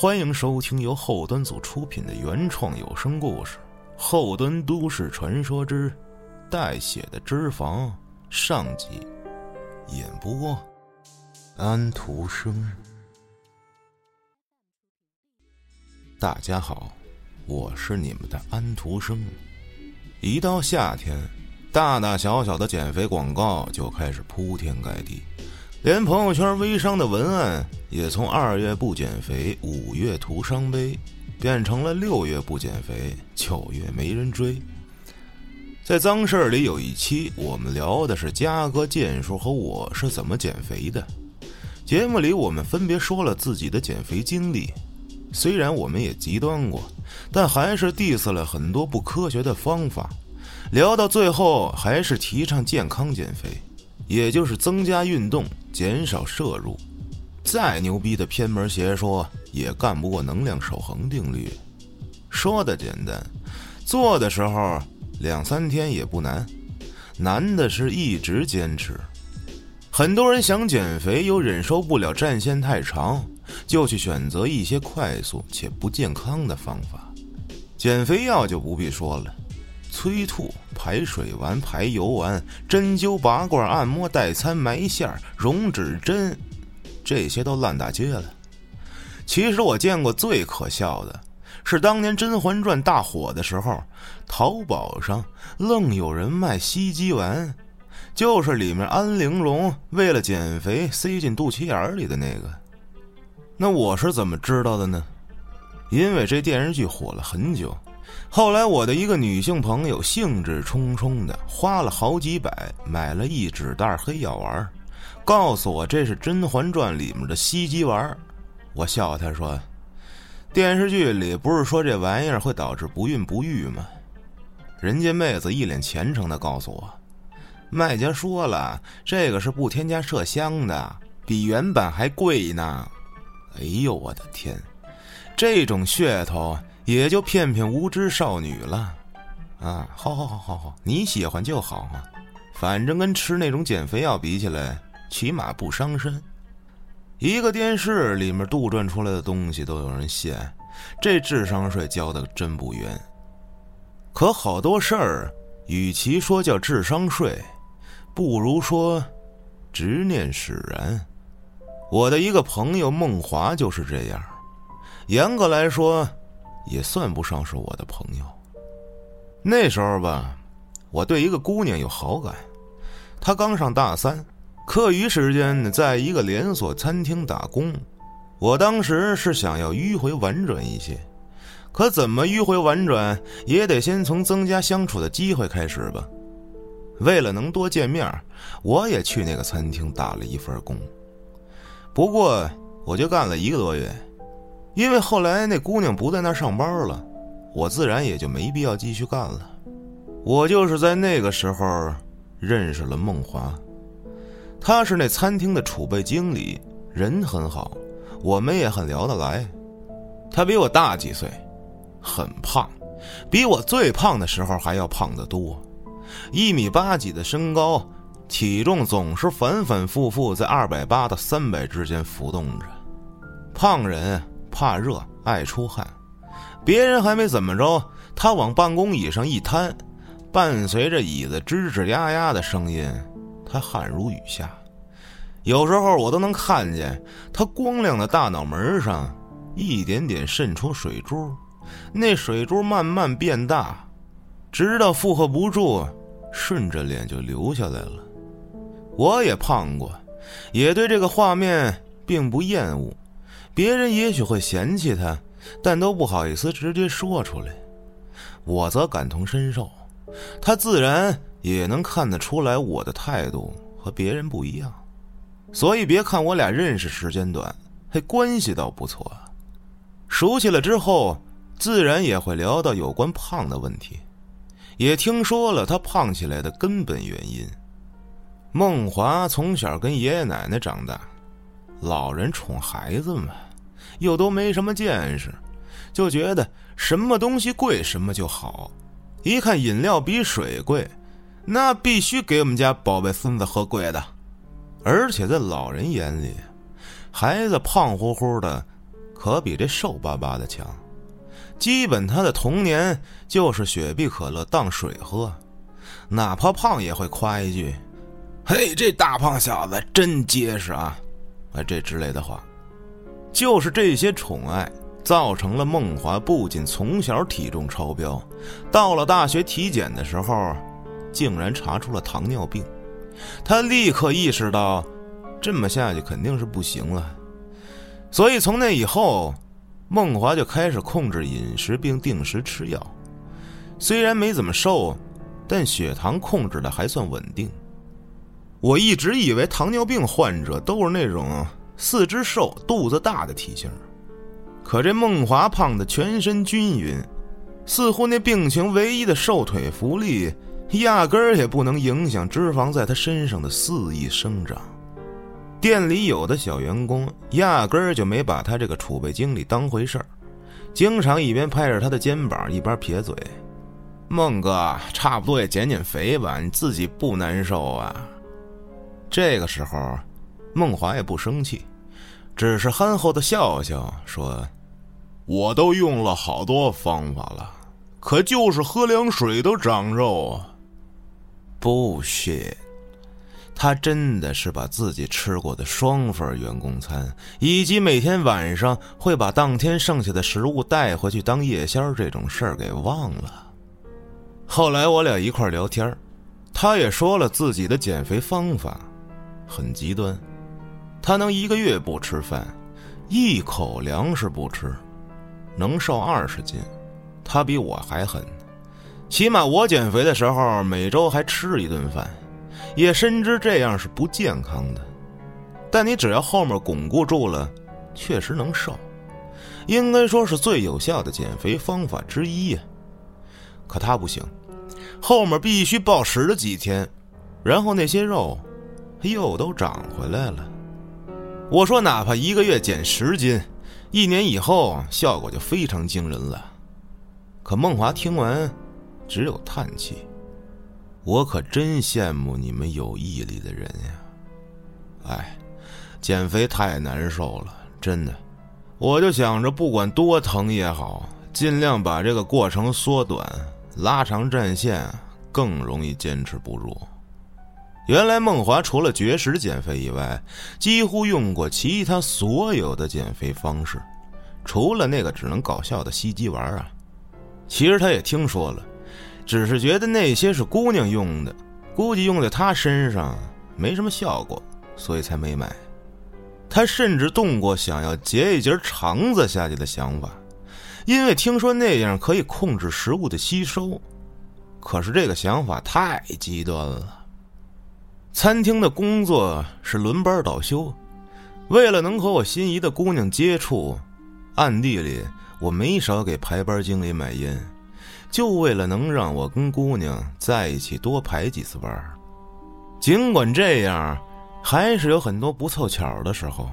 欢迎收听由后端组出品的原创有声故事《后端都市传说之带血的脂肪》上集，演播安徒生。大家好，我是你们的安徒生。一到夏天，大大小小的减肥广告就开始铺天盖地。连朋友圈微商的文案也从二月不减肥，五月徒伤悲，变成了六月不减肥，九月没人追。在脏事儿里有一期，我们聊的是嘉哥、健叔和我是怎么减肥的。节目里我们分别说了自己的减肥经历，虽然我们也极端过，但还是 diss 了很多不科学的方法。聊到最后，还是提倡健康减肥。也就是增加运动，减少摄入。再牛逼的偏门邪说也干不过能量守恒定律。说的简单，做的时候两三天也不难，难的是一直坚持。很多人想减肥又忍受不了战线太长，就去选择一些快速且不健康的方法。减肥药就不必说了。催吐、排水丸、排油丸、针灸、拔罐、按摩、代餐、埋线、溶脂针，这些都烂大街了。其实我见过最可笑的，是当年《甄嬛传》大火的时候，淘宝上愣有人卖吸肌丸，就是里面安陵容为了减肥塞进肚脐眼里的那个。那我是怎么知道的呢？因为这电视剧火了很久。后来，我的一个女性朋友兴致冲冲的花了好几百买了一纸袋黑药丸，告诉我这是《甄嬛传》里面的吸鸡丸。我笑她说：“电视剧里不是说这玩意儿会导致不孕不育吗？”人家妹子一脸虔诚的告诉我：“卖家说了，这个是不添加麝香的，比原版还贵呢。”哎呦，我的天，这种噱头！也就骗骗无知少女了，啊，好好好好好，你喜欢就好啊，反正跟吃那种减肥药比起来，起码不伤身。一个电视里面杜撰出来的东西都有人信，这智商税交的真不冤。可好多事儿，与其说叫智商税，不如说执念使然。我的一个朋友孟华就是这样，严格来说。也算不上是我的朋友。那时候吧，我对一个姑娘有好感，她刚上大三，课余时间在一个连锁餐厅打工。我当时是想要迂回婉转一些，可怎么迂回婉转，也得先从增加相处的机会开始吧。为了能多见面，我也去那个餐厅打了一份工，不过我就干了一个多月。因为后来那姑娘不在那上班了，我自然也就没必要继续干了。我就是在那个时候认识了梦华，她是那餐厅的储备经理，人很好，我们也很聊得来。她比我大几岁，很胖，比我最胖的时候还要胖得多。一米八几的身高，体重总是反反复复在二百八到三百之间浮动着。胖人。怕热，爱出汗，别人还没怎么着，他往办公椅上一瘫，伴随着椅子吱吱呀呀的声音，他汗如雨下。有时候我都能看见他光亮的大脑门上一点点渗出水珠，那水珠慢慢变大，直到负荷不住，顺着脸就流下来了。我也胖过，也对这个画面并不厌恶。别人也许会嫌弃他，但都不好意思直接说出来。我则感同身受，他自然也能看得出来我的态度和别人不一样。所以别看我俩认识时间短，还，关系倒不错。熟悉了之后，自然也会聊到有关胖的问题，也听说了他胖起来的根本原因。孟华从小跟爷爷奶奶长大，老人宠孩子嘛。又都没什么见识，就觉得什么东西贵什么就好。一看饮料比水贵，那必须给我们家宝贝孙子喝贵的。而且在老人眼里，孩子胖乎乎的，可比这瘦巴巴的强。基本他的童年就是雪碧可乐当水喝，哪怕胖也会夸一句：“嘿，这大胖小子真结实啊！”啊，这之类的话。就是这些宠爱，造成了梦华不仅从小体重超标，到了大学体检的时候，竟然查出了糖尿病。他立刻意识到，这么下去肯定是不行了。所以从那以后，梦华就开始控制饮食并定时吃药。虽然没怎么瘦，但血糖控制的还算稳定。我一直以为糖尿病患者都是那种四肢瘦、肚子大的体型，可这梦华胖的全身均匀，似乎那病情唯一的瘦腿福利，压根儿也不能影响脂肪在他身上的肆意生长。店里有的小员工压根儿就没把他这个储备经理当回事儿，经常一边拍着他的肩膀，一边撇嘴：“孟哥，差不多也减减肥吧，你自己不难受啊？”这个时候，孟华也不生气，只是憨厚的笑笑说：“我都用了好多方法了，可就是喝凉水都长肉啊。”不屑。他真的是把自己吃过的双份员工餐，以及每天晚上会把当天剩下的食物带回去当夜宵这种事儿给忘了。后来我俩一块聊天，他也说了自己的减肥方法，很极端。他能一个月不吃饭，一口粮食不吃，能瘦二十斤。他比我还狠，起码我减肥的时候每周还吃一顿饭。也深知这样是不健康的，但你只要后面巩固住了，确实能瘦，应该说是最有效的减肥方法之一呀。可他不行，后面必须暴食了几天，然后那些肉又都长回来了。我说，哪怕一个月减十斤，一年以后效果就非常惊人了。可孟华听完，只有叹气。我可真羡慕你们有毅力的人呀！哎，减肥太难受了，真的。我就想着，不管多疼也好，尽量把这个过程缩短、拉长战线，更容易坚持不住。原来孟华除了绝食减肥以外，几乎用过其他所有的减肥方式，除了那个只能搞笑的吸鸡丸啊。其实他也听说了。只是觉得那些是姑娘用的，估计用在他身上没什么效果，所以才没买。他甚至动过想要截一截肠子下去的想法，因为听说那样可以控制食物的吸收。可是这个想法太极端了。餐厅的工作是轮班倒休，为了能和我心仪的姑娘接触，暗地里我没少给排班经理买烟。就为了能让我跟姑娘在一起多排几次班尽管这样，还是有很多不凑巧的时候。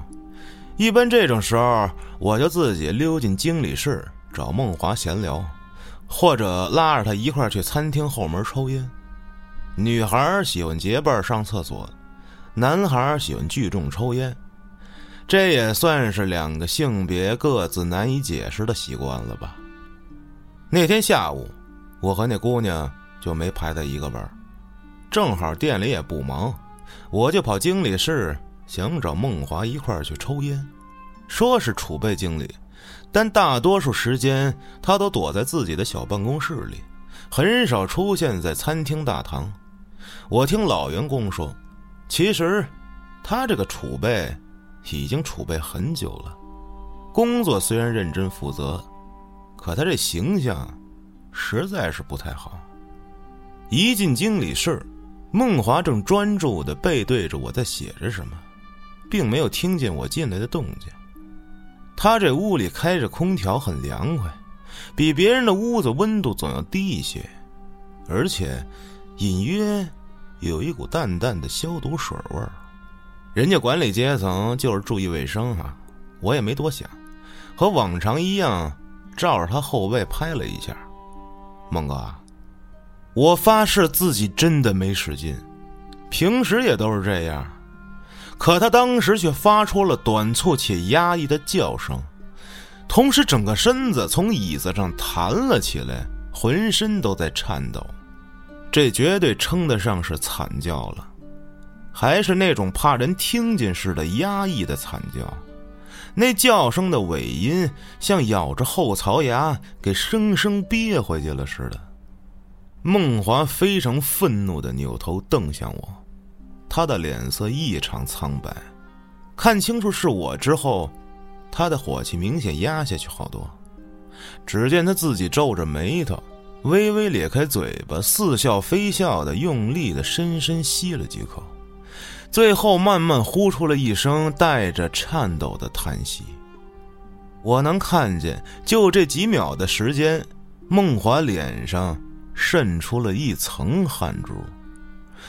一般这种时候，我就自己溜进经理室找孟华闲聊，或者拉着他一块去餐厅后门抽烟。女孩喜欢结伴上厕所，男孩喜欢聚众抽烟，这也算是两个性别各自难以解释的习惯了吧。那天下午，我和那姑娘就没排在一个班正好店里也不忙，我就跑经理室想找孟华一块儿去抽烟。说是储备经理，但大多数时间他都躲在自己的小办公室里，很少出现在餐厅大堂。我听老员工说，其实他这个储备已经储备很久了。工作虽然认真负责。可他这形象，实在是不太好。一进经理室，孟华正专注的背对着我在写着什么，并没有听见我进来的动静。他这屋里开着空调，很凉快，比别人的屋子温度总要低一些，而且隐约有一股淡淡的消毒水味儿。人家管理阶层就是注意卫生啊，我也没多想，和往常一样。照着他后背拍了一下，孟哥，我发誓自己真的没使劲，平时也都是这样。可他当时却发出了短促且压抑的叫声，同时整个身子从椅子上弹了起来，浑身都在颤抖。这绝对称得上是惨叫了，还是那种怕人听见似的压抑的惨叫。那叫声的尾音像咬着后槽牙给生生憋回去了似的。孟华非常愤怒的扭头瞪向我，他的脸色异常苍白。看清楚是我之后，他的火气明显压下去好多。只见他自己皱着眉头，微微咧开嘴巴，似笑非笑的用力的深深吸了几口，最后慢慢呼出了一声带着颤抖的叹息。我能看见，就这几秒的时间，梦华脸上渗出了一层汗珠。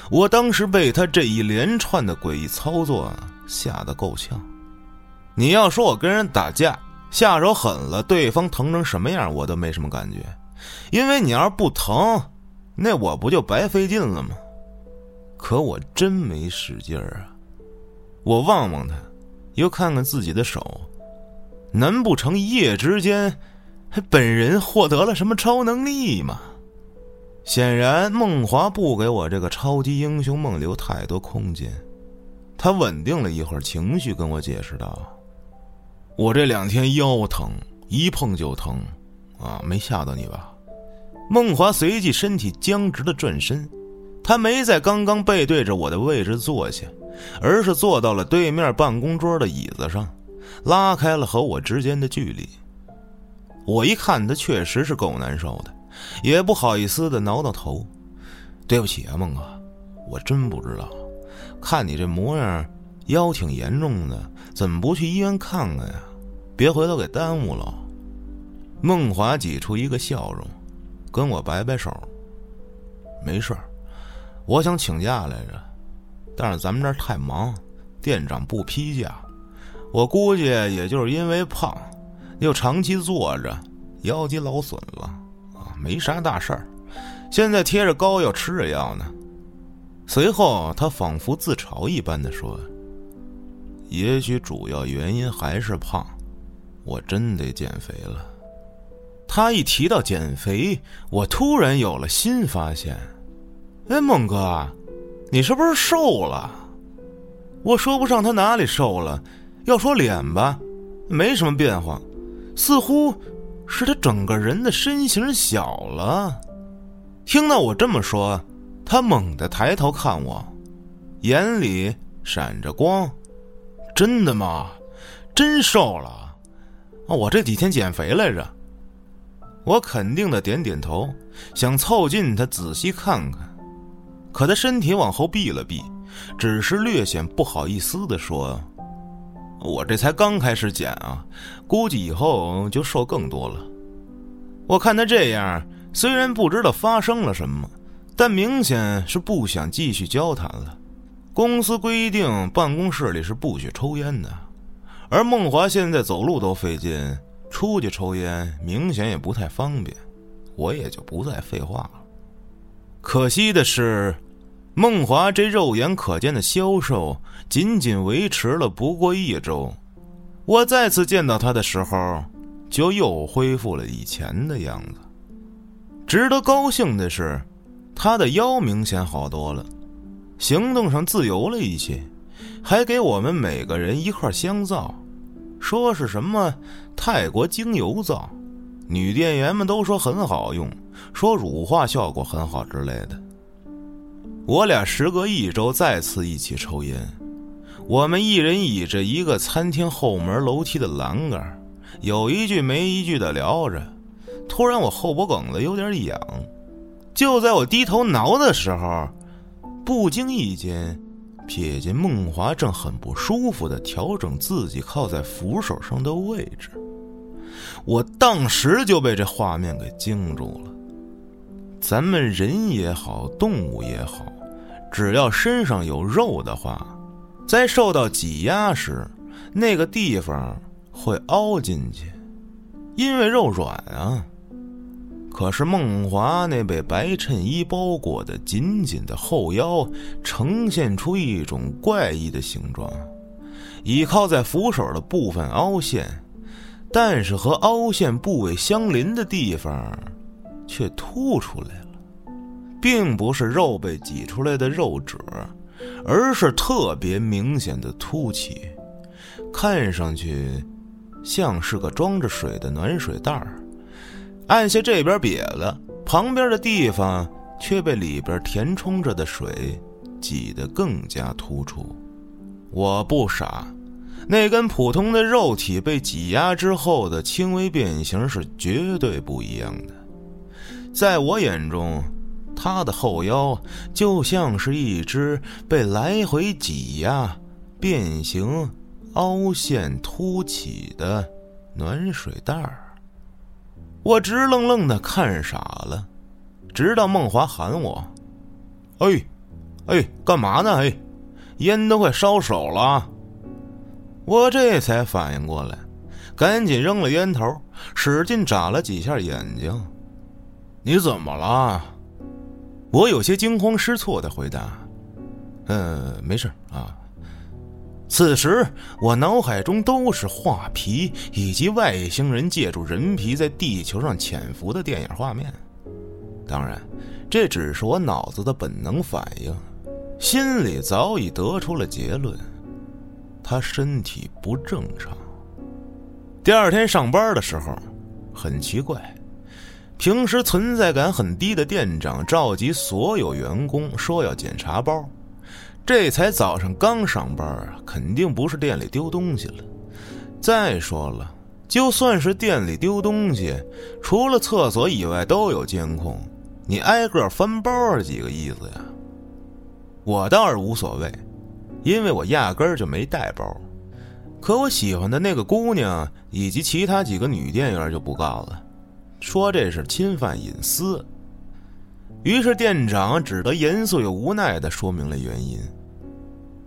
我当时被他这一连串的诡异操作。吓得够呛！你要说我跟人打架下手狠了，对方疼成什么样，我都没什么感觉。因为你要是不疼，那我不就白费劲了吗？可我真没使劲儿啊！我望望他，又看看自己的手，难不成一夜之间，还本人获得了什么超能力吗？显然，梦华不给我这个超级英雄梦留太多空间。他稳定了一会儿情绪，跟我解释道：“我这两天腰疼，一碰就疼，啊，没吓到你吧？”孟华随即身体僵直的转身，他没在刚刚背对着我的位置坐下，而是坐到了对面办公桌的椅子上，拉开了和我之间的距离。我一看他确实是够难受的，也不好意思的挠挠头：“对不起啊，孟哥，我真不知道。”看你这模样，腰挺严重的，怎么不去医院看看呀？别回头给耽误了。孟华挤出一个笑容，跟我摆摆手：“没事儿，我想请假来着，但是咱们这儿太忙，店长不批假。我估计也就是因为胖，又长期坐着，腰肌劳损了啊，没啥大事儿。现在贴着膏药，吃着药呢。”随后，他仿佛自嘲一般的说：“也许主要原因还是胖，我真得减肥了。”他一提到减肥，我突然有了新发现。哎，孟哥，你是不是瘦了？我说不上他哪里瘦了，要说脸吧，没什么变化，似乎是他整个人的身形小了。听到我这么说。他猛地抬头看我，眼里闪着光。真的吗？真瘦了？啊，我这几天减肥来着。我肯定的点点头，想凑近他仔细看看。可他身体往后避了避，只是略显不好意思的说：“我这才刚开始减啊，估计以后就瘦更多了。”我看他这样，虽然不知道发生了什么。但明显是不想继续交谈了。公司规定办公室里是不许抽烟的，而孟华现在走路都费劲，出去抽烟明显也不太方便，我也就不再废话了。可惜的是，孟华这肉眼可见的消瘦仅仅维持了不过一周，我再次见到他的时候，就又恢复了以前的样子。值得高兴的是。他的腰明显好多了，行动上自由了一些，还给我们每个人一块香皂，说是什么泰国精油皂，女店员们都说很好用，说乳化效果很好之类的。我俩时隔一周再次一起抽烟，我们一人倚着一个餐厅后门楼梯的栏杆，有一句没一句的聊着，突然我后脖梗子有点痒。就在我低头挠的时候，不经意间瞥见孟华正很不舒服的调整自己靠在扶手上的位置，我当时就被这画面给惊住了。咱们人也好，动物也好，只要身上有肉的话，在受到挤压时，那个地方会凹进去，因为肉软啊。可是孟华那被白衬衣包裹的紧紧的后腰，呈现出一种怪异的形状，倚靠在扶手的部分凹陷，但是和凹陷部位相邻的地方却凸出来了，并不是肉被挤出来的肉褶，而是特别明显的凸起，看上去像是个装着水的暖水袋儿。按下这边瘪了，旁边的地方却被里边填充着的水挤得更加突出。我不傻。那跟普通的肉体被挤压之后的轻微变形是绝对不一样的。在我眼中，他的后腰就像是一只被来回挤压、变形、凹陷、凸起的暖水袋儿。我直愣愣的看傻了，直到梦华喊我：“哎，哎，干嘛呢？哎，烟都快烧手了。”我这才反应过来，赶紧扔了烟头，使劲眨了几下眼睛。你怎么了？我有些惊慌失措的回答：“嗯，没事啊。”此时我脑海中都是画皮以及外星人借助人皮在地球上潜伏的电影画面。当然，这只是我脑子的本能反应，心里早已得出了结论。他身体不正常。第二天上班的时候，很奇怪，平时存在感很低的店长召集所有员工说要检查包。这才早上刚上班啊，肯定不是店里丢东西了。再说了，就算是店里丢东西，除了厕所以外都有监控，你挨个翻包是几个意思呀？我倒是无所谓。因为我压根儿就没带包，可我喜欢的那个姑娘以及其他几个女店员就不告了，说这是侵犯隐私。于是店长只得严肃又无奈的说明了原因：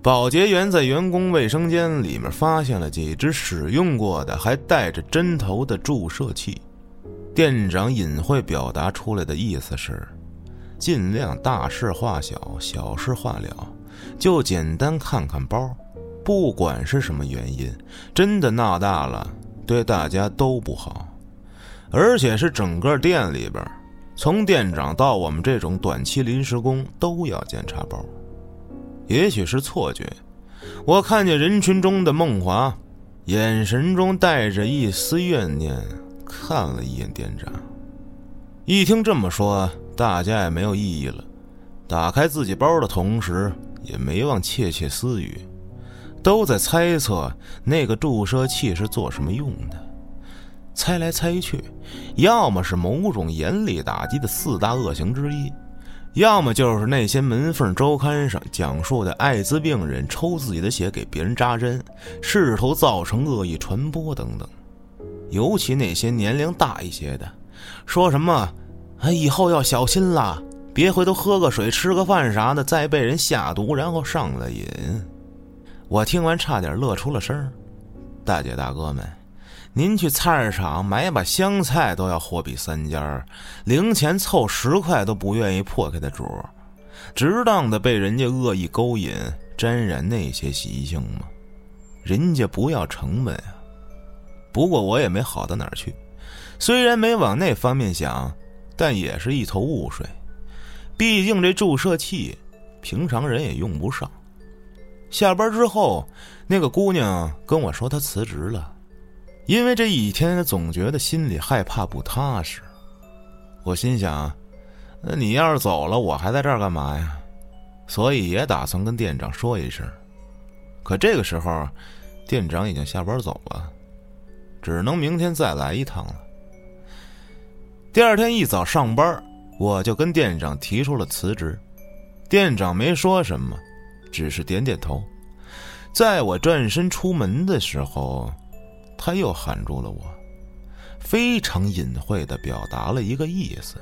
保洁员在员工卫生间里面发现了几只使用过的还带着针头的注射器。店长隐晦表达出来的意思是，尽量大事化小，小事化了。就简单看看包，不管是什么原因，真的闹大了，对大家都不好。而且是整个店里边，从店长到我们这种短期临时工都要检查包。也许是错觉，我看见人群中的梦华，眼神中带着一丝怨念，看了一眼店长。一听这么说，大家也没有异议了，打开自己包的同时。也没忘窃窃私语，都在猜测那个注射器是做什么用的。猜来猜去，要么是某种严厉打击的四大恶行之一，要么就是那些门缝周刊上讲述的艾滋病人抽自己的血给别人扎针，试图造成恶意传播等等。尤其那些年龄大一些的，说什么“啊，以后要小心啦”。别回头喝个水、吃个饭啥的，再被人下毒，然后上了瘾。我听完差点乐出了声大姐大哥们，您去菜市场买把香菜都要货比三家，零钱凑十块都不愿意破开的主，值当的被人家恶意勾引、沾染那些习性吗？人家不要成本啊。不过我也没好到哪儿去，虽然没往那方面想，但也是一头雾水。毕竟这注射器，平常人也用不上。下班之后，那个姑娘跟我说她辞职了，因为这一天总觉得心里害怕不踏实。我心想，那你要是走了，我还在这儿干嘛呀？所以也打算跟店长说一声。可这个时候，店长已经下班走了，只能明天再来一趟了。第二天一早上班。我就跟店长提出了辞职，店长没说什么，只是点点头。在我转身出门的时候，他又喊住了我，非常隐晦的表达了一个意思，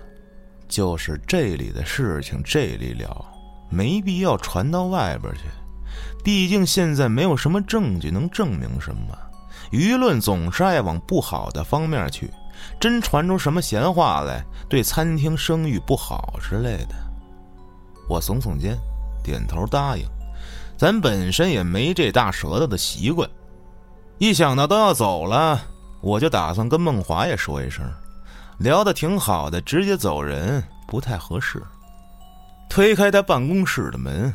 就是这里的事情这里了，没必要传到外边去。毕竟现在没有什么证据能证明什么，舆论总是爱往不好的方面去。真传出什么闲话来，对餐厅声誉不好之类的，我耸耸肩，点头答应。咱本身也没这大舌头的习惯，一想到都要走了，我就打算跟孟华也说一声，聊得挺好的，直接走人不太合适。推开他办公室的门，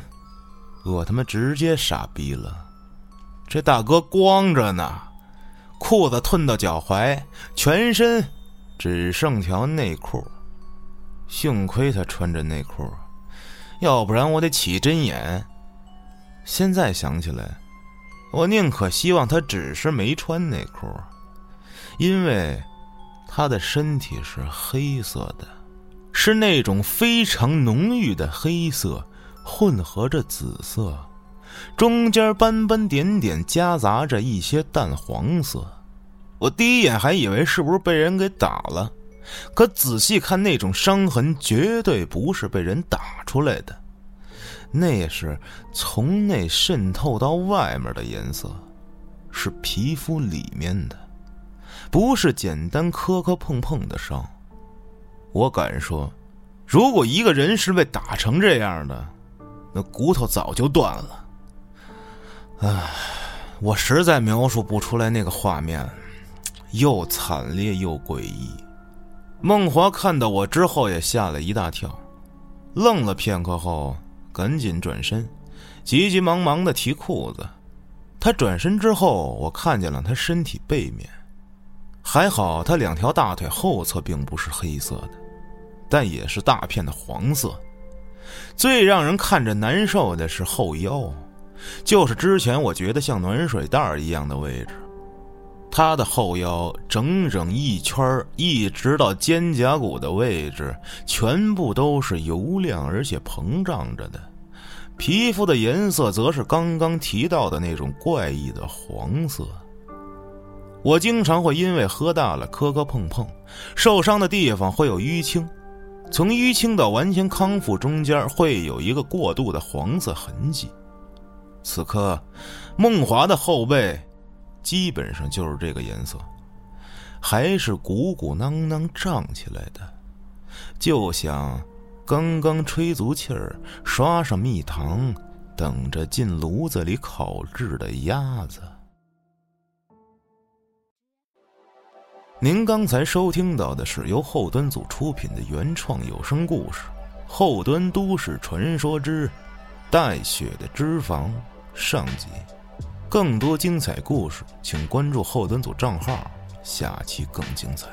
我他妈直接傻逼了。这大哥光着呢，裤子褪到脚踝，全身只剩条内裤。幸亏他穿着内裤，要不然我得起针眼。现在想起来，我宁可希望他只是没穿内裤。因为他的身体是黑色的，是那种非常浓郁的黑色，混合着紫色，中间斑斑点点夹杂着一些淡黄色。我第一眼还以为是不是被人给打了，可仔细看那种伤痕，绝对不是被人打出来的，那是从内渗透到外面的颜色，是皮肤里面的。不是简单磕磕碰碰的伤，我敢说，如果一个人是被打成这样的，那骨头早就断了。唉，我实在描述不出来那个画面，又惨烈又诡异。孟华看到我之后也吓了一大跳，愣了片刻后，赶紧转身，急急忙忙的提裤子。他转身之后，我看见了他身体背面。还好，他两条大腿后侧并不是黑色的，但也是大片的黄色。最让人看着难受的是后腰，就是之前我觉得像暖水袋一样的位置。他的后腰整整一圈一直到肩胛骨的位置，全部都是油亮而且膨胀着的，皮肤的颜色则是刚刚提到的那种怪异的黄色。我经常会因为喝大了磕磕碰碰，受伤的地方会有淤青，从淤青到完全康复中间会有一个过渡的黄色痕迹。此刻，梦华的后背基本上就是这个颜色，还是鼓鼓囊囊胀起来的，就像刚刚吹足气儿、刷上蜜糖，等着进炉子里烤制的鸭子。您刚才收听到的是由后端组出品的原创有声故事《后端都市传说之带血的脂肪》上集。更多精彩故事，请关注后端组账号，下期更精彩。